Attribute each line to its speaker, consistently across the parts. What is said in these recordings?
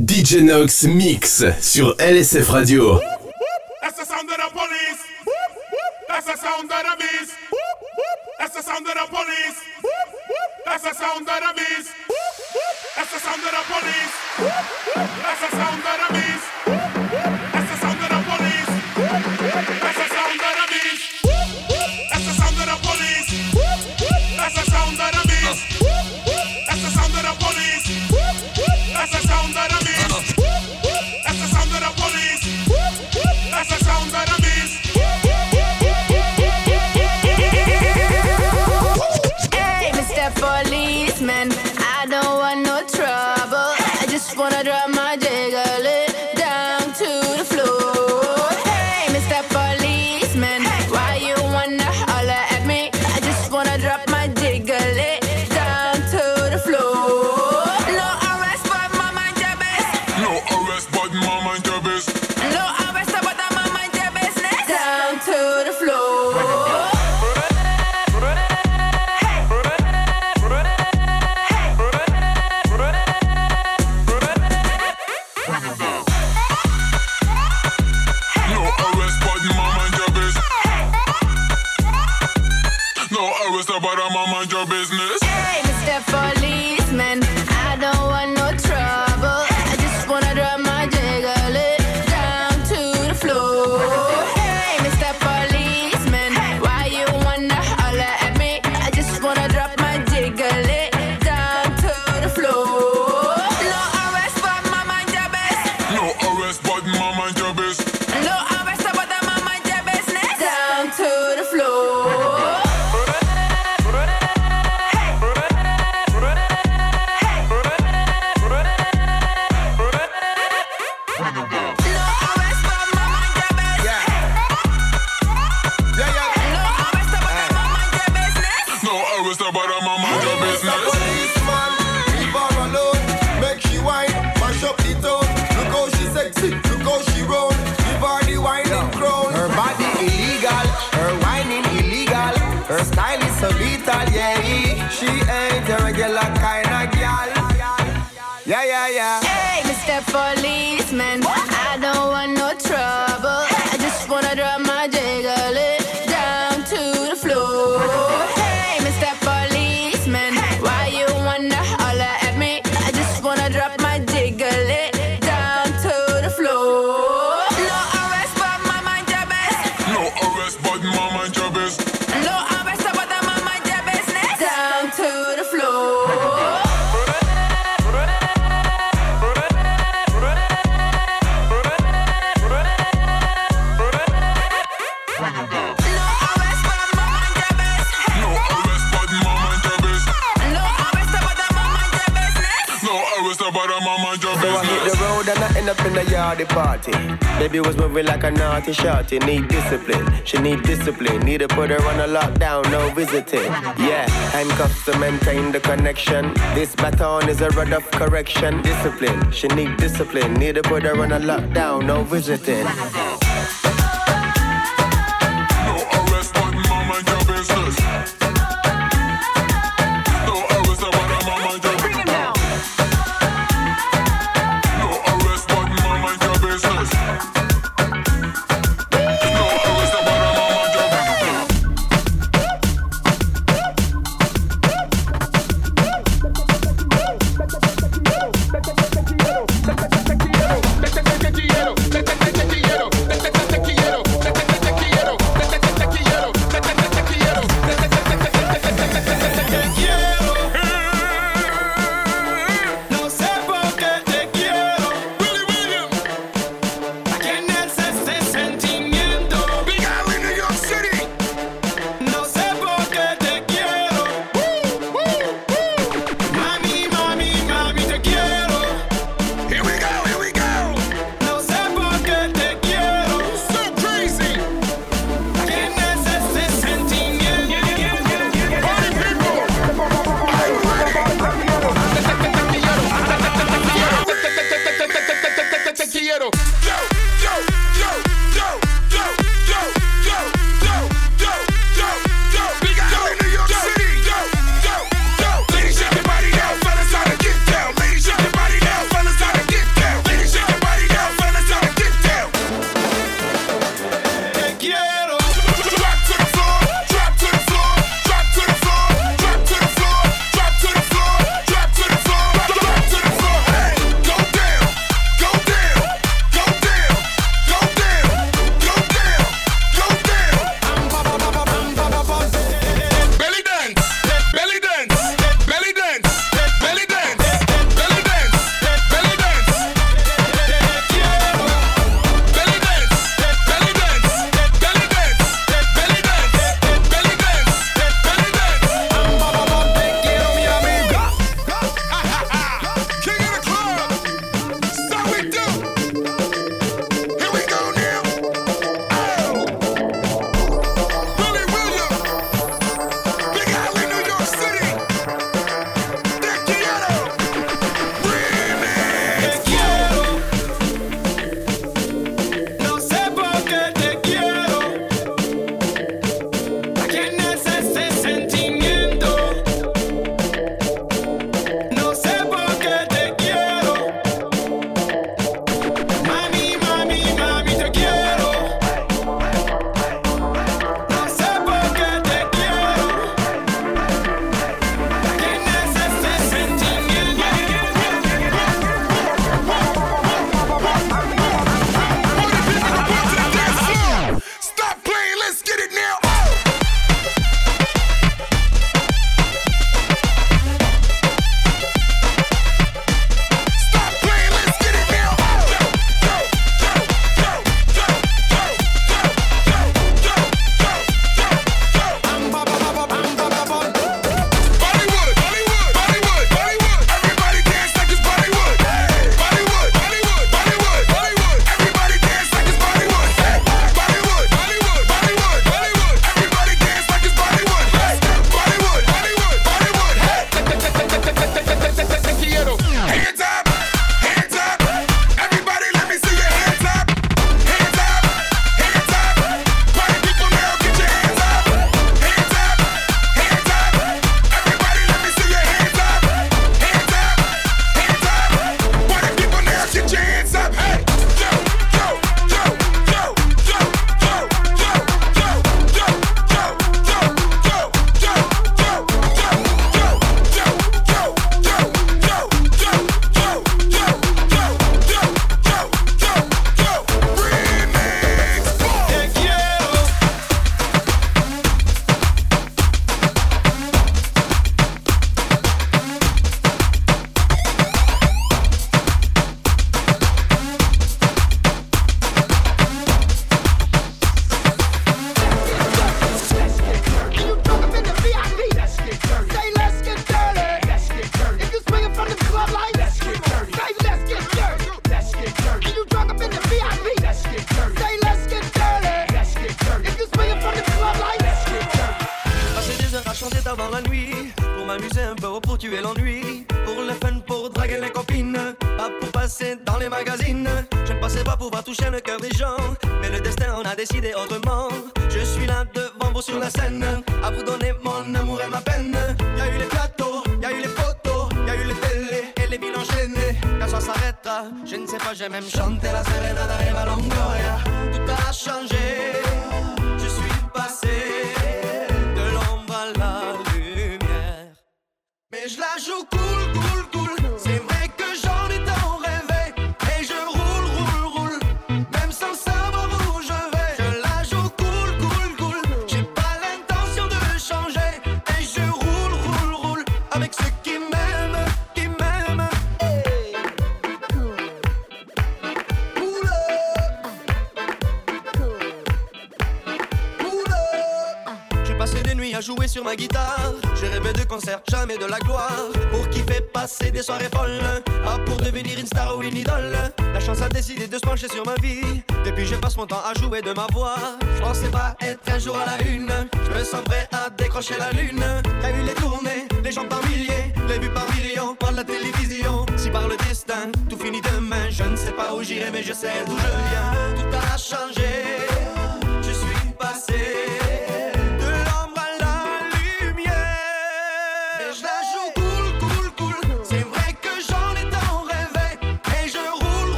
Speaker 1: DJ Nox Mix sur LSF Radio.
Speaker 2: That's the sound of the police. That's the sound of the beast. That's the sound of the police. That's the sound of the beast. That's the sound of the police. That's the sound of the beast. ass button, mama.
Speaker 3: up in the yardy party. Baby was moving like a naughty shorty. Need discipline, she need discipline. Need to put her on a lockdown, no visiting. Yeah, handcuffs to maintain the connection. This baton is a rod of correction. Discipline, she need discipline. Need to put her on a lockdown, no visiting.
Speaker 4: jamais de la gloire. Pour qui fait passer des soirées folles Pas pour devenir une star ou une idole hein. La chance a décidé de se pencher sur ma vie. Depuis je passe mon temps à jouer de ma voix. Je pensais pas être un jour à la une hein. Je me sens prêt à décrocher la lune T'as vu les tournées, les gens par milliers Les vues par millions, par la télévision. Si par le destin, tout finit demain Je ne sais pas où j'irai mais je sais d'où je viens. Tout a changé.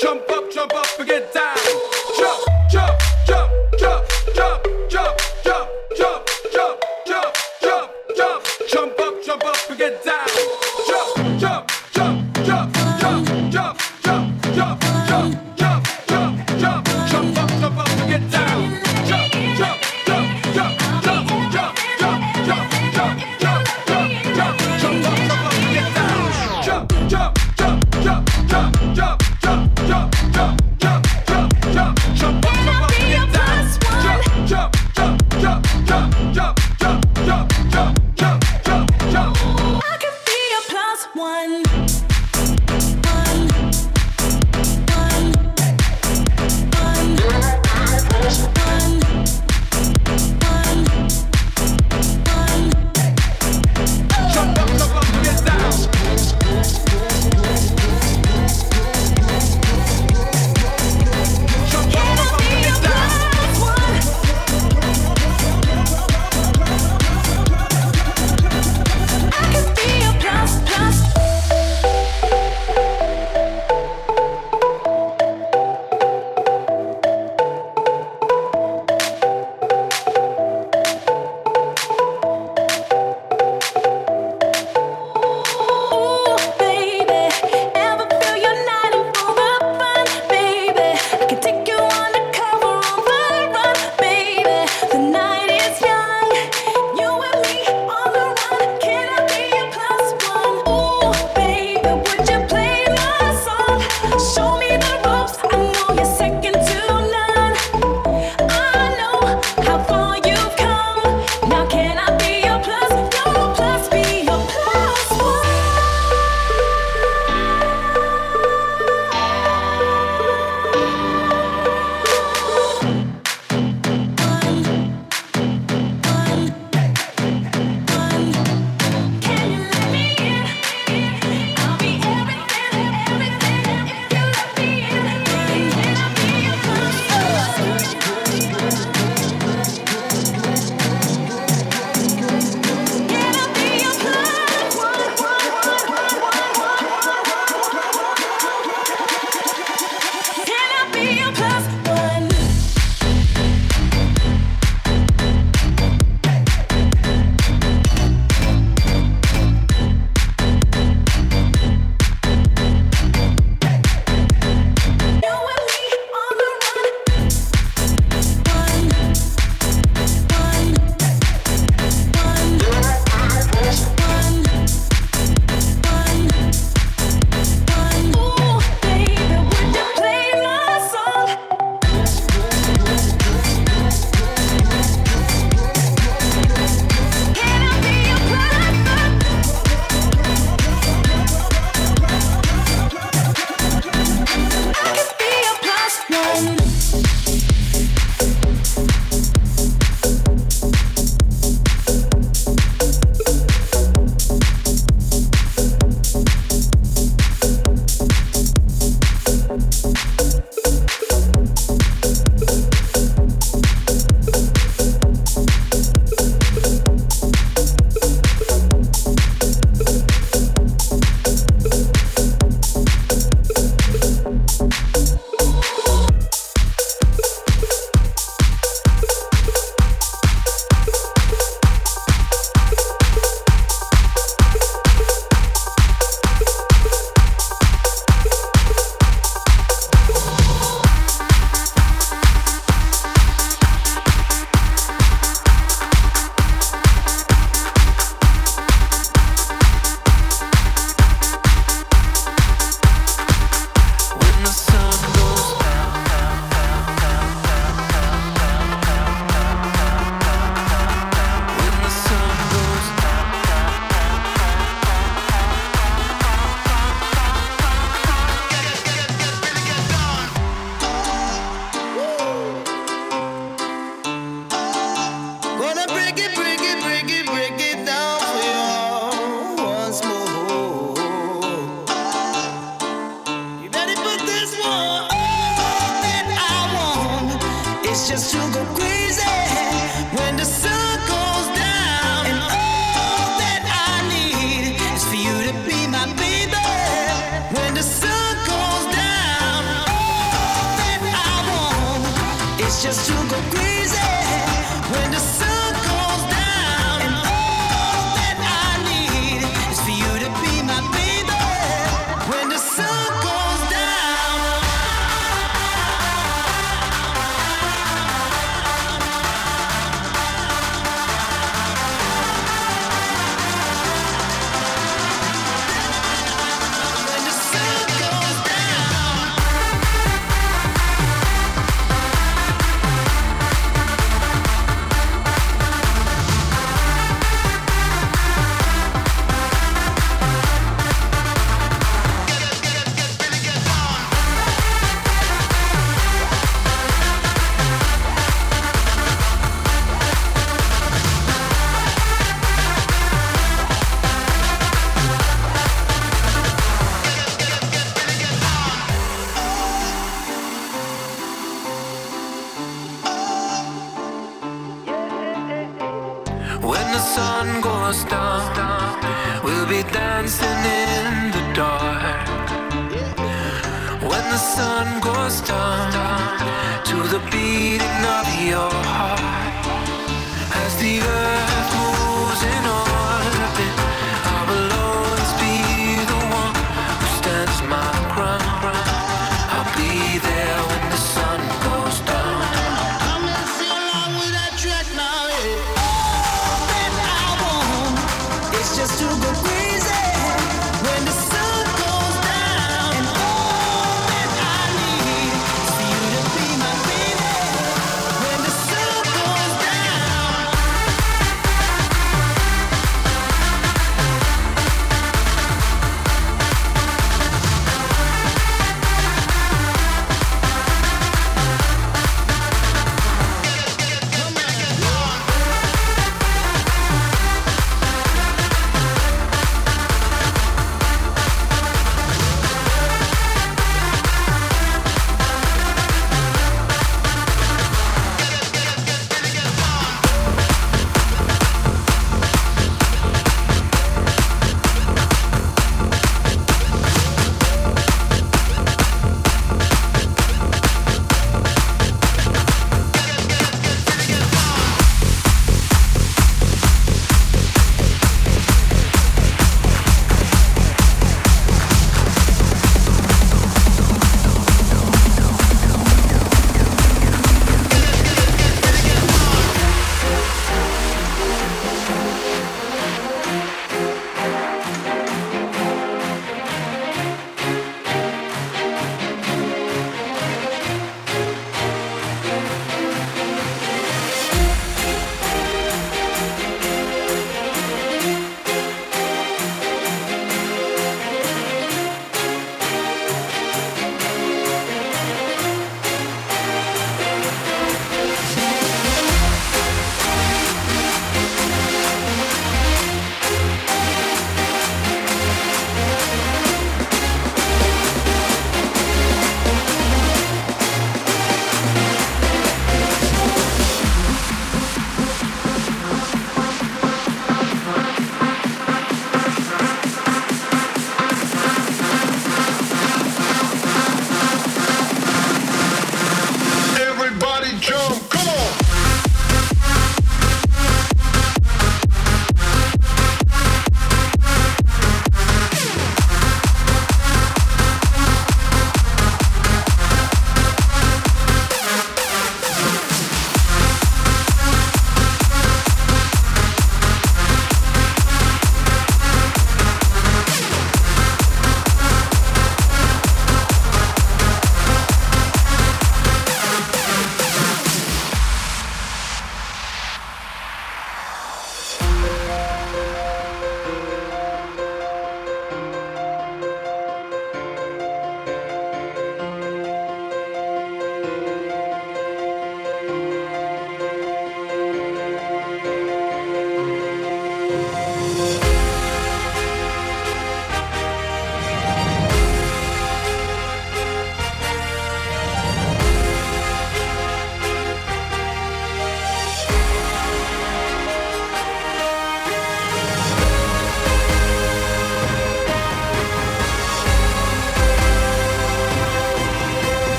Speaker 5: jump up, jump up and get down.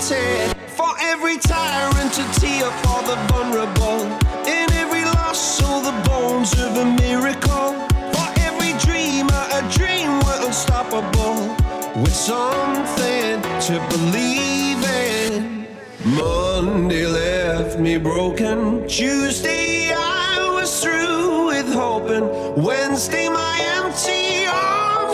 Speaker 5: For every tyrant to tear for the vulnerable. In every loss, all the bones of a miracle. For every dreamer, a
Speaker 6: dream were unstoppable. With
Speaker 7: something to believe in. Monday left me broken. Tuesday, I was through with hoping. Wednesday, my empty arms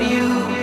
Speaker 8: you.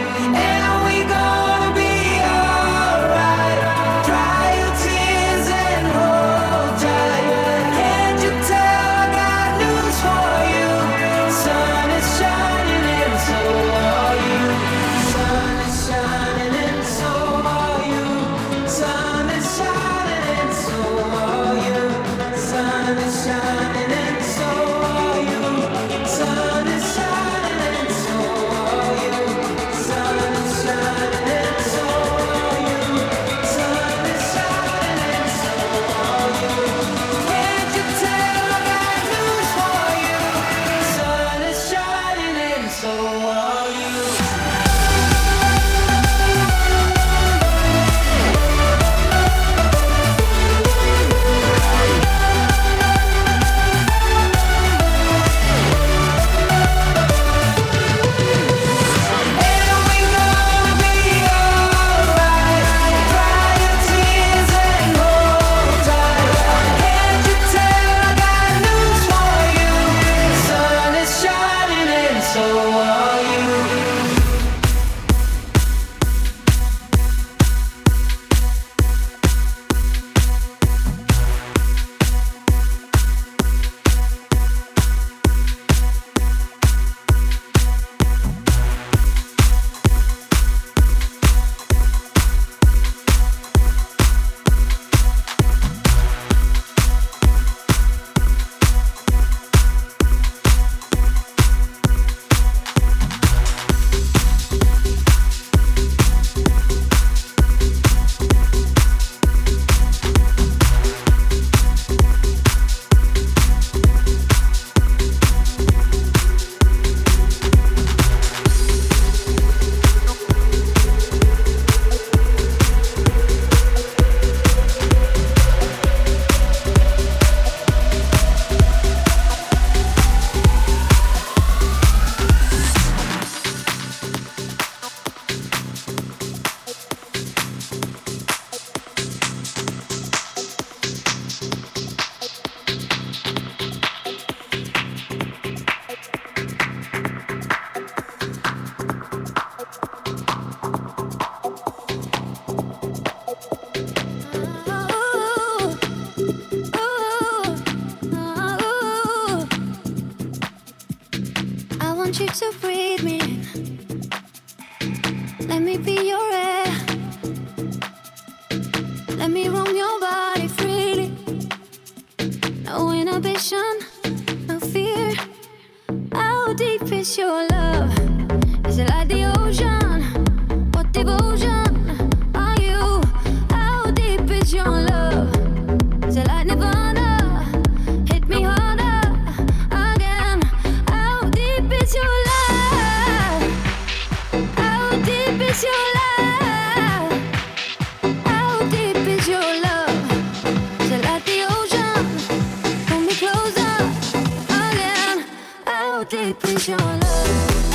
Speaker 9: Deep is your love?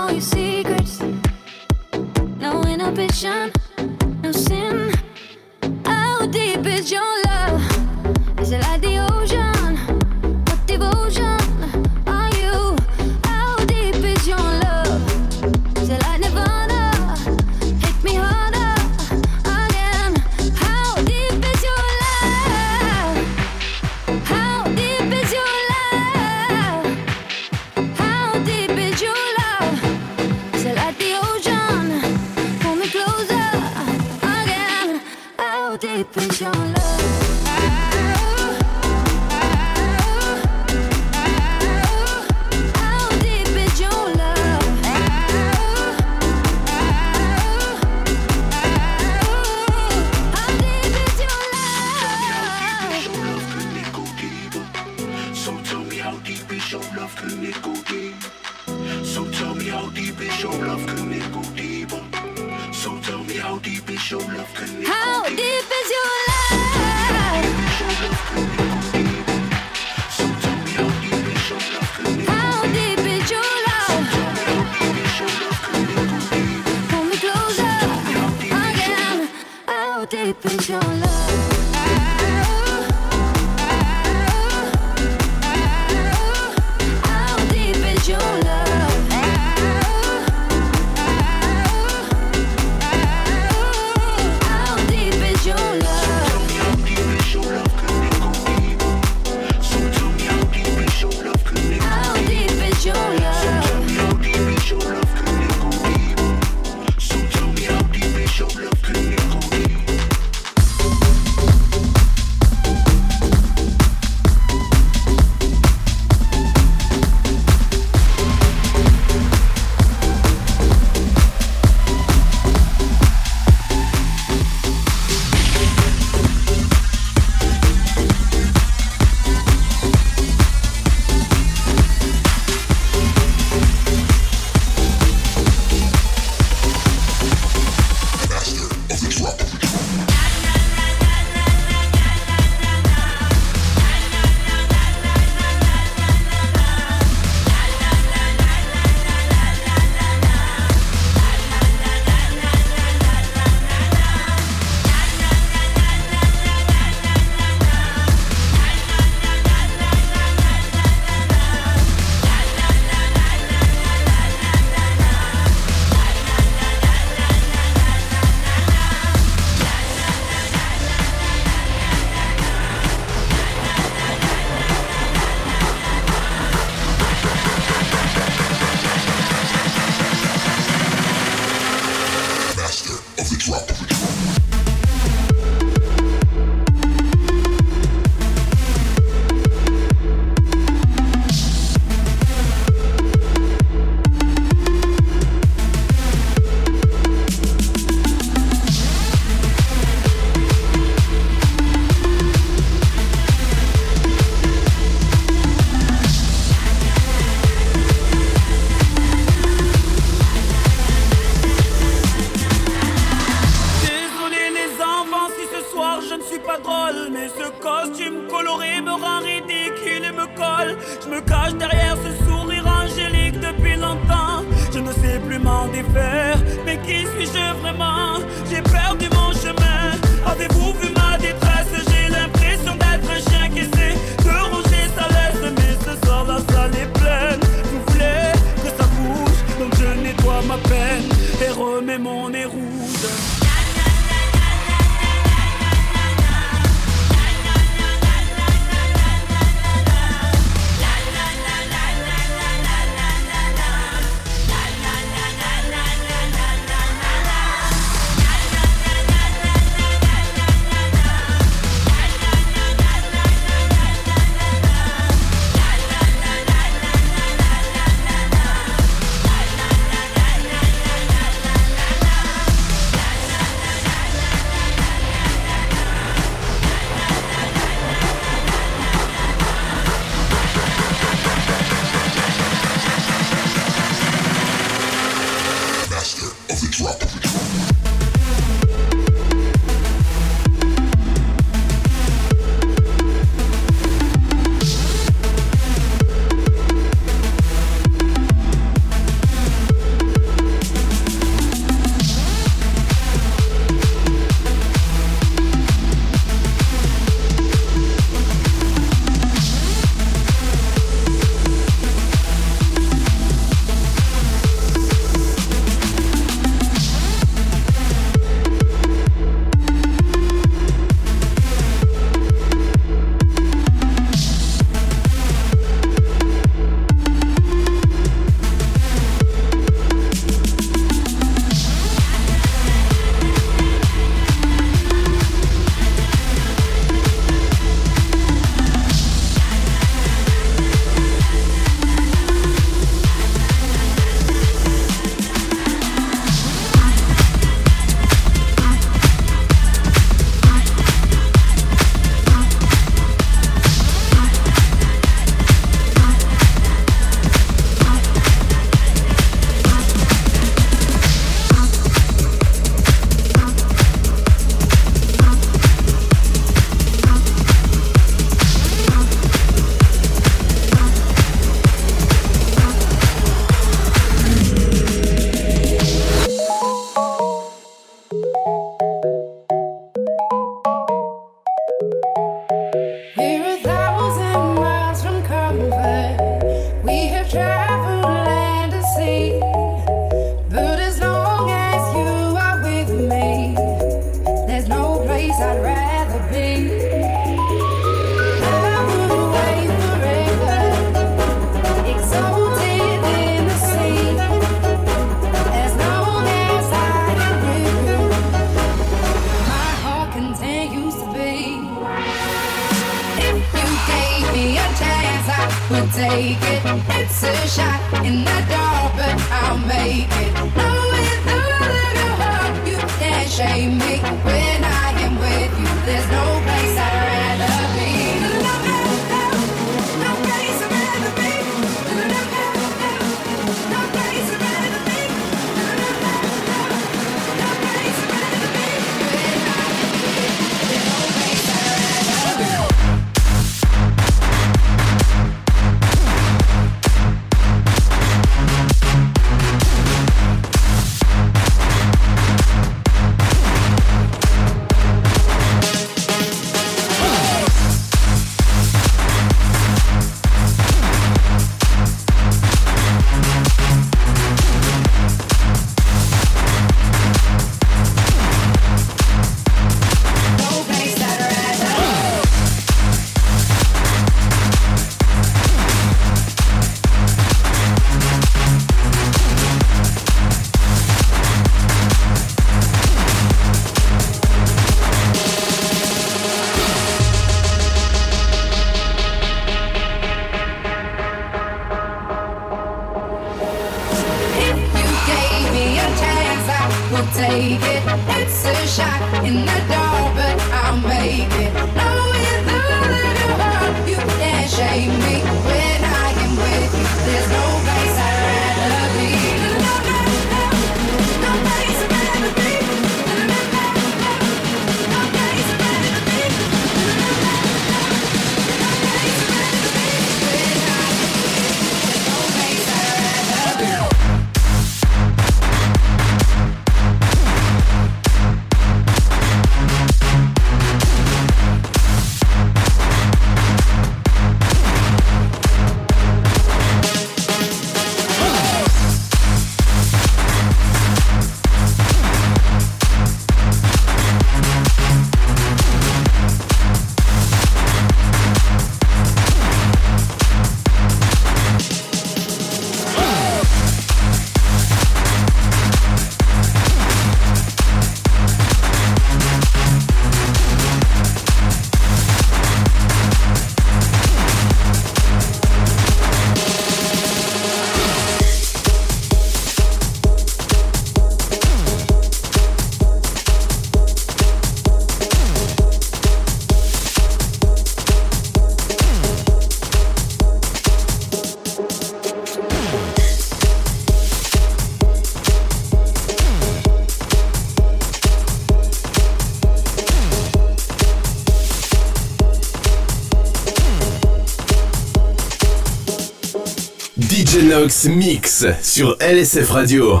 Speaker 1: Mix sur LSF Radio.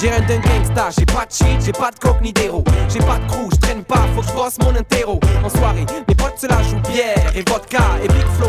Speaker 10: J'ai rien d'un gangsta, j'ai pas de shit, j'ai pas de coke ni d'héros. J'ai pas de crew, je traîne pas, faut que je bosse mon interro. En soirée, mes potes se la jouent bière et vodka Et Big Flow,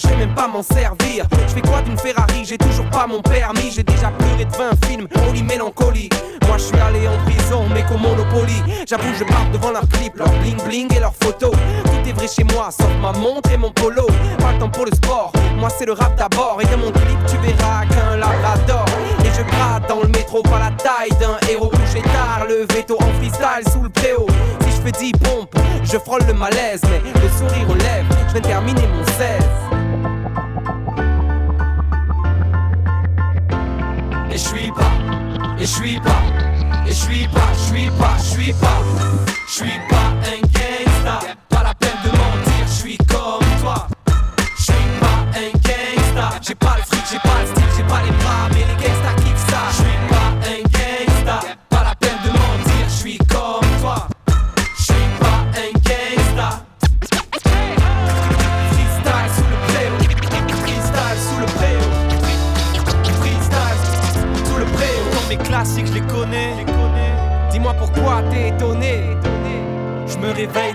Speaker 10: je sais même pas m'en servir. Je fais quoi d'une Ferrari, j'ai toujours pas mon permis. J'ai déjà pleuré de 20 films, holy mélancolie Moi je suis allé en prison, mais qu'au Monopoly. J'avoue, je parle devant leurs clips, leurs bling bling et leurs photos. Tout est vrai chez moi, sauf ma montre et mon polo. Pas le temps pour le sport, moi c'est le rap d'abord. Et dans mon clip, tu verras qu'un labrador. Et je gratte dans le métro, pas la taille d'un héros Couché tard, le veto en freestyle sous le préau. Si je fais 10 pompes, je frôle le malaise. Mais le sourire aux lèvres, je de terminer mon et je suis pas, et je suis pas, je suis pas, je suis pas, je suis pas un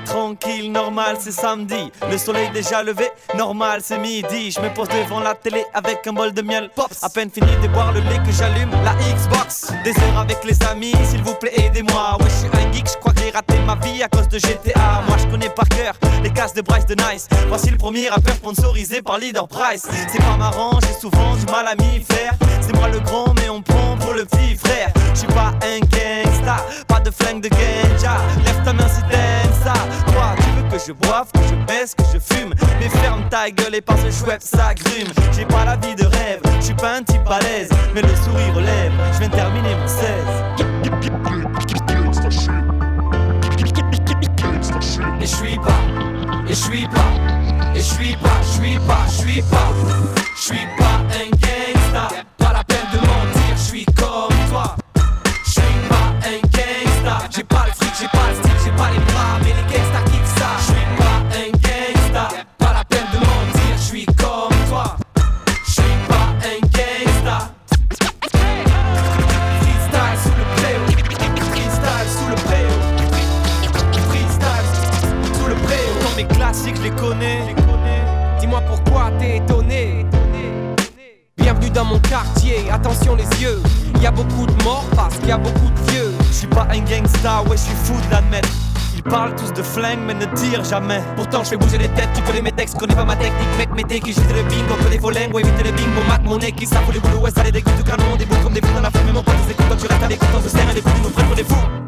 Speaker 4: tranquille, normal, c'est samedi. Le soleil déjà levé, normal, c'est midi. Je me pose devant la télé avec un bol de miel. Pops. À peine fini de boire le lait que j'allume la Xbox. Des heures avec les amis, s'il vous plaît, aidez-moi. Ouais, je suis un geek, je crois que j'ai raté ma vie à cause de GTA. Moi, je connais par cœur les cases de Bryce de Nice. Voici le premier rappeur sponsorisé par Leader Price. C'est pas marrant, j'ai souvent du mal à m'y faire. C'est moi le grand, mais on prend pour le petit frère. Je suis pas un gangsta, pas de flingue de ganja. Lève ta main si t'aimes je boive, que je baisse, que je fume. Mais ferme ta gueule et passe le chouette, ça grume. J'ai pas la vie de rêve, je suis pas un type balèze. Mais le sourire relève, je viens terminer mon 16.
Speaker 8: Et je suis pas, et je suis pas, et je suis pas, je suis pas, je suis pas, je suis pas un gangsta. Pas la peine de mentir, je suis comme toi. Je suis pas un gangsta. J'ai pas le fric, j'ai pas le style, j'ai pas les les
Speaker 10: connais. Dis-moi pourquoi t'es étonné. Bienvenue dans mon quartier, attention les yeux. Y a beaucoup de morts parce qu'il y a beaucoup de vieux.
Speaker 4: Je suis pas un gangsta, ouais, je suis fou de l'admettre. Ils parlent tous de flingue, mais ne tirent jamais.
Speaker 10: Pourtant, je fais bouger les têtes, tu connais mes textes, connais pas ma technique. Mec, mettez qui j'étais le bingo, que des faux lingues, éviter le bingo. Mat mon nez qui savent les boulots, ouais, ça les dégoûte du canon. Des bouts comme des fous dans la foule, mais mon pote, ils écoutent quand tu restes à l'écoute, on se serre et les fous nous pour des fous.